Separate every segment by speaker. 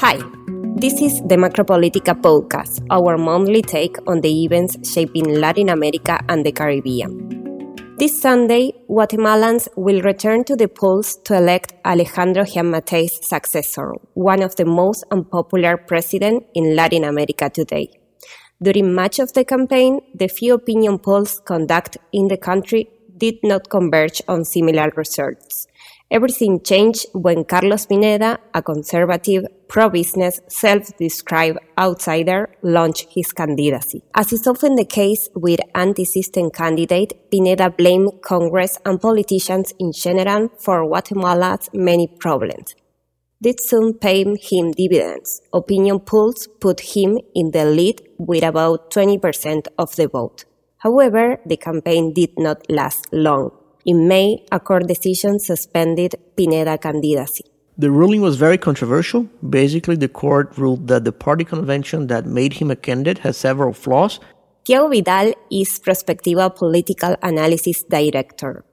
Speaker 1: Hi, this is the Macropolitica podcast, our monthly take on the events shaping Latin America and the Caribbean. This Sunday, Guatemalans will return to the polls to elect Alejandro Giammattei's successor, one of the most unpopular presidents in Latin America today. During much of the campaign, the few opinion polls conducted in the country did not converge on similar results. Everything changed when Carlos Pineda, a conservative, pro-business, self-described outsider, launched his candidacy. As is often the case with anti-system candidate, Pineda blamed Congress and politicians in general for Guatemala's many problems. This soon paid him dividends. Opinion polls put him in the lead with about 20% of the vote. However, the campaign did not last long. In May, a court decision suspended Pineda candidacy.
Speaker 2: The ruling was very controversial. Basically, the court ruled that the party convention that made him a candidate has several flaws.
Speaker 1: Thiago Vidal is Prospectiva Political Analysis Director.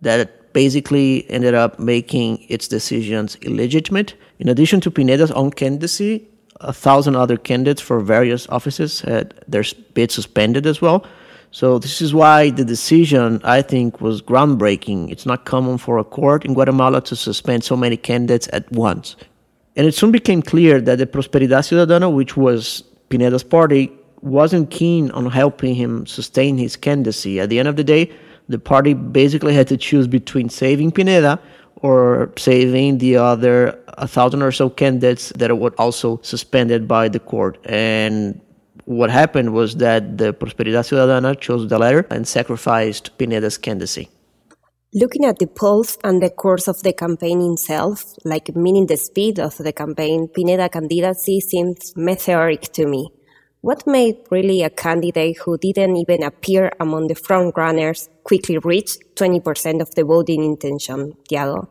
Speaker 2: That basically ended up making its decisions illegitimate. In addition to Pineda's own candidacy, a thousand other candidates for various offices had their bids suspended as well. So this is why the decision, I think, was groundbreaking. It's not common for a court in Guatemala to suspend so many candidates at once. And it soon became clear that the Prosperidad Ciudadana, which was Pineda's party, wasn't keen on helping him sustain his candidacy. At the end of the day, the party basically had to choose between saving Pineda or saving the other a thousand or so candidates that were also suspended by the court. And what happened was that the Prosperidad Ciudadana chose the latter and sacrificed Pineda's candidacy.
Speaker 1: Looking at the polls and the course of the campaign itself, like meaning the speed of the campaign, Pineda candidacy seems meteoric to me. What made really a candidate who didn't even appear among the front runners quickly reach 20% of the voting intention, Thiago?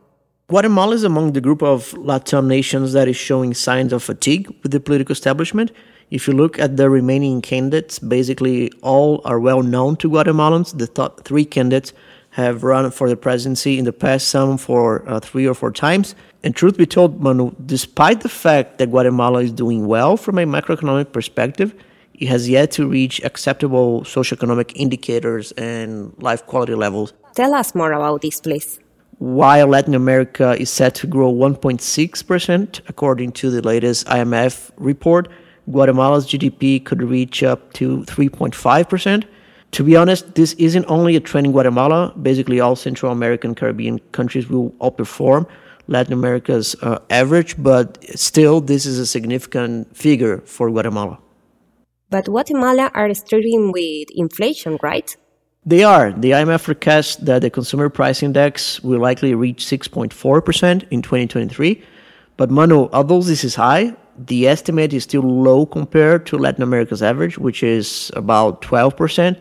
Speaker 2: Guatemala is among the group of Latin nations that is showing signs of fatigue with the political establishment if you look at the remaining candidates, basically all are well known to Guatemalans. The top three candidates have run for the presidency in the past, some for uh, three or four times. And truth be told, Manu, despite the fact that Guatemala is doing well from a macroeconomic perspective, it has yet to reach acceptable socioeconomic indicators and life quality levels.
Speaker 1: Tell us more about this, please.
Speaker 2: While Latin America is set to grow 1.6%, according to the latest IMF report, Guatemala's GDP could reach up to 3.5%. To be honest, this isn't only a trend in Guatemala. Basically, all Central American Caribbean countries will outperform Latin America's uh, average, but still, this is a significant figure for Guatemala.
Speaker 1: But Guatemala are struggling with inflation, right?
Speaker 2: They are. The IMF forecasts that the consumer price index will likely reach 6.4% in 2023. But Manu, although this is high, the estimate is still low compared to Latin America's average, which is about 12%.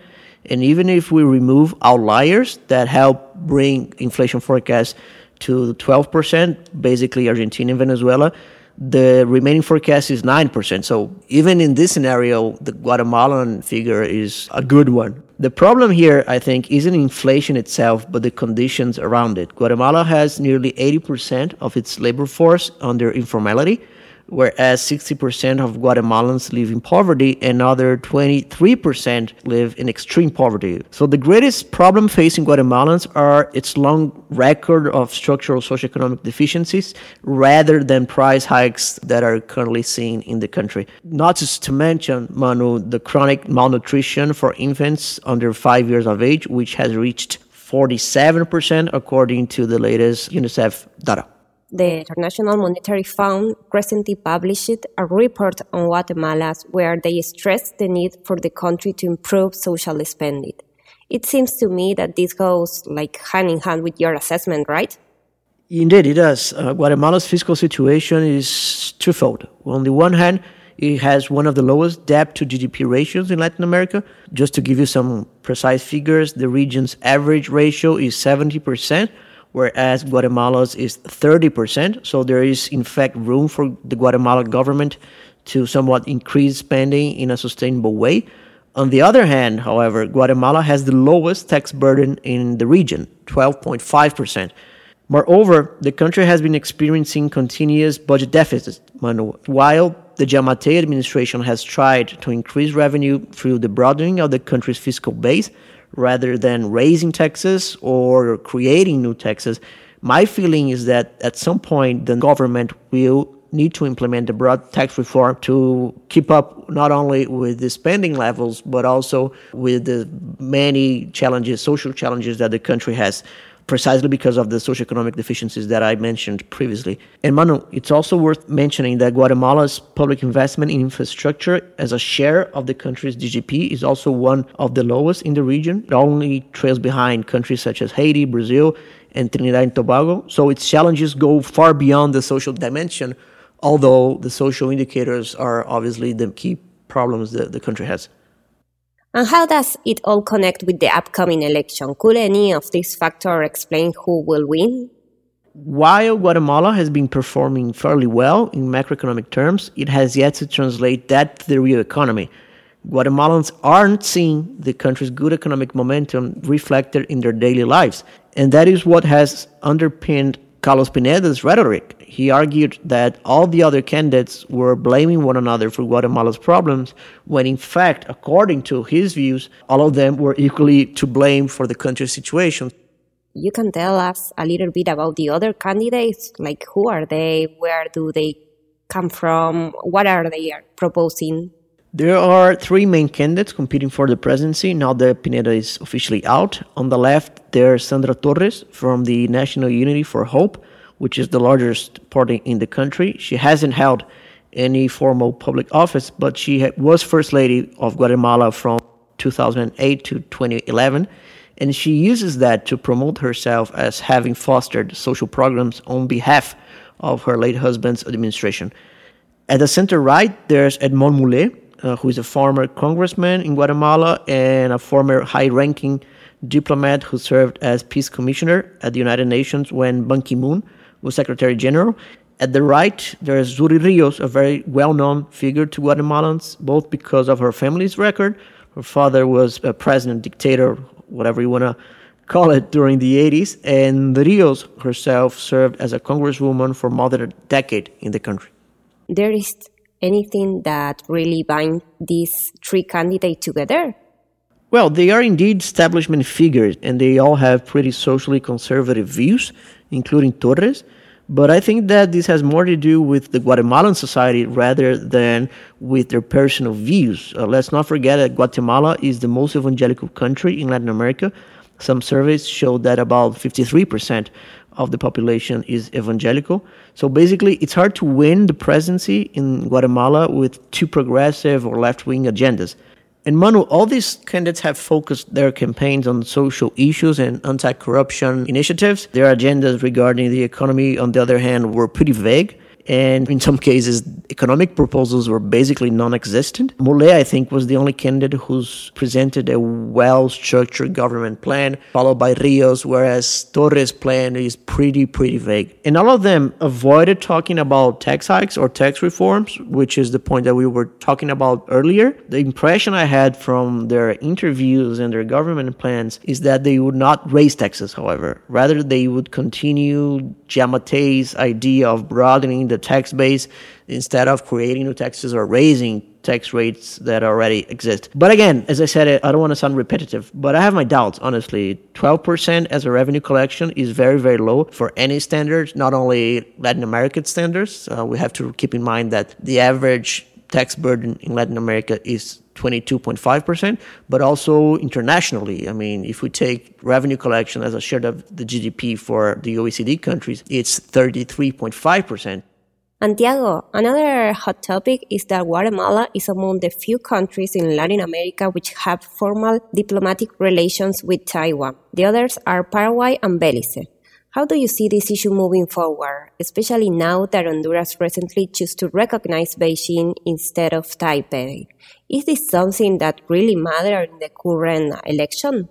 Speaker 2: And even if we remove outliers that help bring inflation forecast to 12%, basically Argentina and Venezuela, the remaining forecast is 9%. So even in this scenario, the Guatemalan figure is a good one. The problem here, I think, isn't inflation itself, but the conditions around it. Guatemala has nearly 80% of its labor force under informality whereas 60% of Guatemalans live in poverty and other 23% live in extreme poverty. So the greatest problem facing Guatemalans are its long record of structural socioeconomic deficiencies rather than price hikes that are currently seen in the country. Not just to mention, Manu, the chronic malnutrition for infants under 5 years of age which has reached 47% according to the latest UNICEF data.
Speaker 1: The International Monetary Fund recently published a report on Guatemala where they stressed the need for the country to improve social spending. It seems to me that this goes like hand in hand with your assessment, right?
Speaker 2: Indeed, it does. Uh, Guatemala's fiscal situation is twofold. On the one hand, it has one of the lowest debt to GDP ratios in Latin America. Just to give you some precise figures, the region's average ratio is 70%, whereas Guatemala's is 30%. So there is, in fact, room for the Guatemala government to somewhat increase spending in a sustainable way. On the other hand, however, Guatemala has the lowest tax burden in the region, 12.5%. Moreover, the country has been experiencing continuous budget deficits, while the Giammattei administration has tried to increase revenue through the broadening of the country's fiscal base rather than raising taxes or creating new taxes. My feeling is that at some point the government will need to implement a broad tax reform to keep up not only with the spending levels but also with the many challenges, social challenges that the country has precisely because of the socioeconomic deficiencies that I mentioned previously. And Manu, it's also worth mentioning that Guatemala's public investment in infrastructure as a share of the country's GDP is also one of the lowest in the region. It only trails behind countries such as Haiti, Brazil, and Trinidad and Tobago. So its challenges go far beyond the social dimension, although the social indicators are obviously the key problems that the country has.
Speaker 1: And how does it all connect with the upcoming election? Could any of these factors explain who will win?
Speaker 2: While Guatemala has been performing fairly well in macroeconomic terms, it has yet to translate that to the real economy. Guatemalans aren't seeing the country's good economic momentum reflected in their daily lives. And that is what has underpinned Carlos Pineda's rhetoric. He argued that all the other candidates were blaming one another for Guatemala's problems, when in fact, according to his views, all of them were equally to blame for the country's situation.
Speaker 1: You can tell us a little bit about the other candidates, like who are they, where do they come from, what are they uh, proposing?
Speaker 2: There are three main candidates competing for the presidency now that Pineda is officially out. On the left, there's Sandra Torres from the National Unity for Hope, which is the largest party in the country. She hasn't held any formal public office, but she was First Lady of Guatemala from 2008 to 2011, and she uses that to promote herself as having fostered social programs on behalf of her late husband's administration. At the center right, there's Edmond Mulet, uh, who is a former congressman in Guatemala and a former high ranking diplomat who served as peace commissioner at the United Nations when Ban Ki moon was Secretary General. At the right, there is Zury Rios, a very well known figure to Guatemalans, both because of her family's record. Her father was a president, dictator, whatever you want to call it, during the 80s, and Rios herself served as a congresswoman for more than a decade in the country.
Speaker 1: There is anything that really binds these three candidates together?
Speaker 2: Well, they are indeed establishment figures, and they all have pretty socially conservative views, including Torres. But I think that this has more to do with the Guatemalan society rather than with their personal views. Uh, let's not forget that Guatemala is the most evangelical country in Latin America. Some surveys show that about 53% of the population is evangelical. So basically, it's hard to win the presidency in Guatemala with two progressive or left wing agendas. And Manu, all these candidates have focused their campaigns on social issues and anti corruption initiatives. Their agendas regarding the economy, on the other hand, were pretty vague and in some cases, economic proposals were basically non-existent. Mulet, I think, was the only candidate who's presented a well-structured government plan, followed by Rios, whereas Torres' plan is pretty, pretty vague. And all of them avoided talking about tax hikes or tax reforms, which is the point that we were talking about earlier. The impression I had from their interviews and their government plans is that they would not raise taxes, however. Rather, they would continue Giammattei's idea of broadening the the tax base instead of creating new taxes or raising tax rates that already exist. But again, as I said, I don't want to sound repetitive, but I have my doubts, honestly. 12% as a revenue collection is very, very low for any standards, not only Latin American standards. Uh, we have to keep in mind that the average tax burden in Latin America is 22.5%, but also internationally. I mean, if we take revenue collection as a share of the GDP for the OECD countries, it's 33.5%.
Speaker 1: Santiago, another hot topic is that Guatemala is among the few countries in Latin America which have formal diplomatic relations with Taiwan. The others are Paraguay and Belize. How do you see this issue moving forward, especially now that Honduras recently chose to recognize Beijing instead of Taipei? Is this something that really matters in the current election?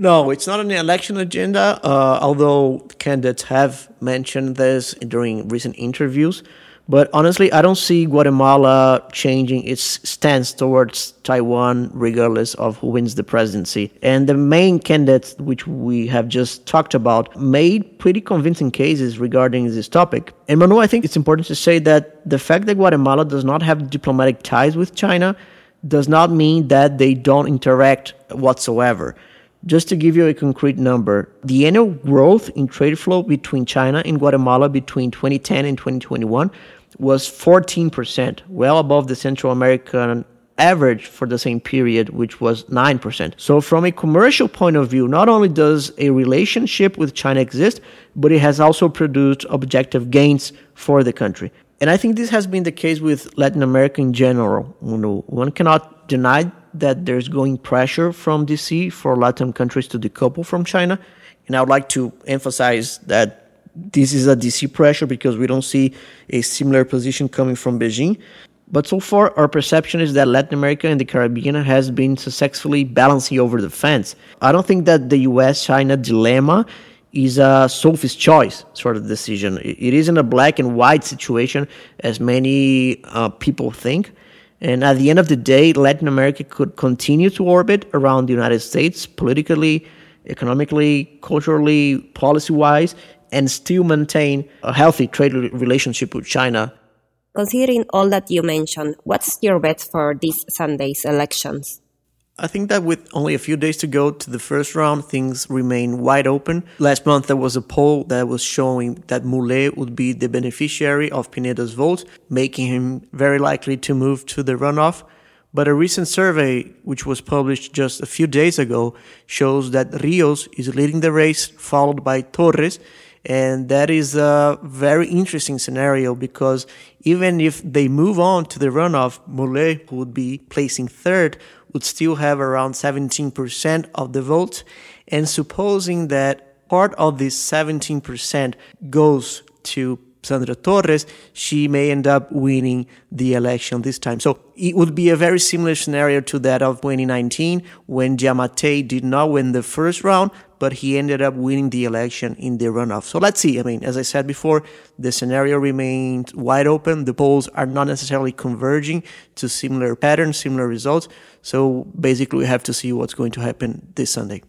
Speaker 2: No, it's not an election agenda, uh, although candidates have mentioned this during recent interviews. But honestly, I don't see Guatemala changing its stance towards Taiwan, regardless of who wins the presidency. And the main candidates, which we have just talked about, made pretty convincing cases regarding this topic. And Manu, I think it's important to say that the fact that Guatemala does not have diplomatic ties with China does not mean that they don't interact whatsoever. Just to give you a concrete number, the annual growth in trade flow between China and Guatemala between 2010 and 2021 was 14%, well above the Central American average for the same period, which was 9%. So, from a commercial point of view, not only does a relationship with China exist, but it has also produced objective gains for the country. And I think this has been the case with Latin America in general. You know, one cannot deny that there's going pressure from DC for Latin countries to decouple from China. And I would like to emphasize that this is a DC pressure because we don't see a similar position coming from Beijing. But so far, our perception is that Latin America and the Caribbean has been successfully balancing over the fence. I don't think that the US China dilemma is a Sophie's choice sort of decision. It isn't a black and white situation as many uh, people think. And at the end of the day, Latin America could continue to orbit around the United States politically, economically, culturally, policy wise, and still maintain a healthy trade relationship with China.
Speaker 1: Considering all that you mentioned, what's your bet for this Sunday's elections?
Speaker 2: I think that with only a few days to go to the first round, things remain wide open. Last month, there was a poll that was showing that Mulet would be the beneficiary of Pineda's vote, making him very likely to move to the runoff. But a recent survey, which was published just a few days ago, shows that Rios is leading the race, followed by Torres, and that is a very interesting scenario because even if they move on to the runoff, who would be placing third, would still have around 17% of the vote. And supposing that part of this 17% goes to Sandra Torres, she may end up winning the election this time. So it would be a very similar scenario to that of 2019 when Giammattei did not win the first round, but he ended up winning the election in the runoff. So let's see. I mean, as I said before, the scenario remains wide open. The polls are not necessarily converging to similar patterns, similar results. So basically, we have to see what's going to happen this Sunday.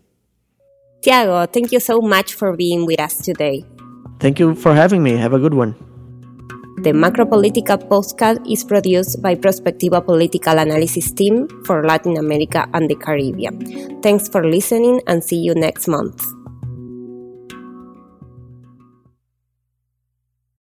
Speaker 1: Thiago, thank you so much for being with us today.
Speaker 2: Thank you for having me. Have a good one.
Speaker 1: The Macropolitica podcast is produced by Prospectiva Political Analysis Team for Latin America and the Caribbean. Thanks for listening and see you next month.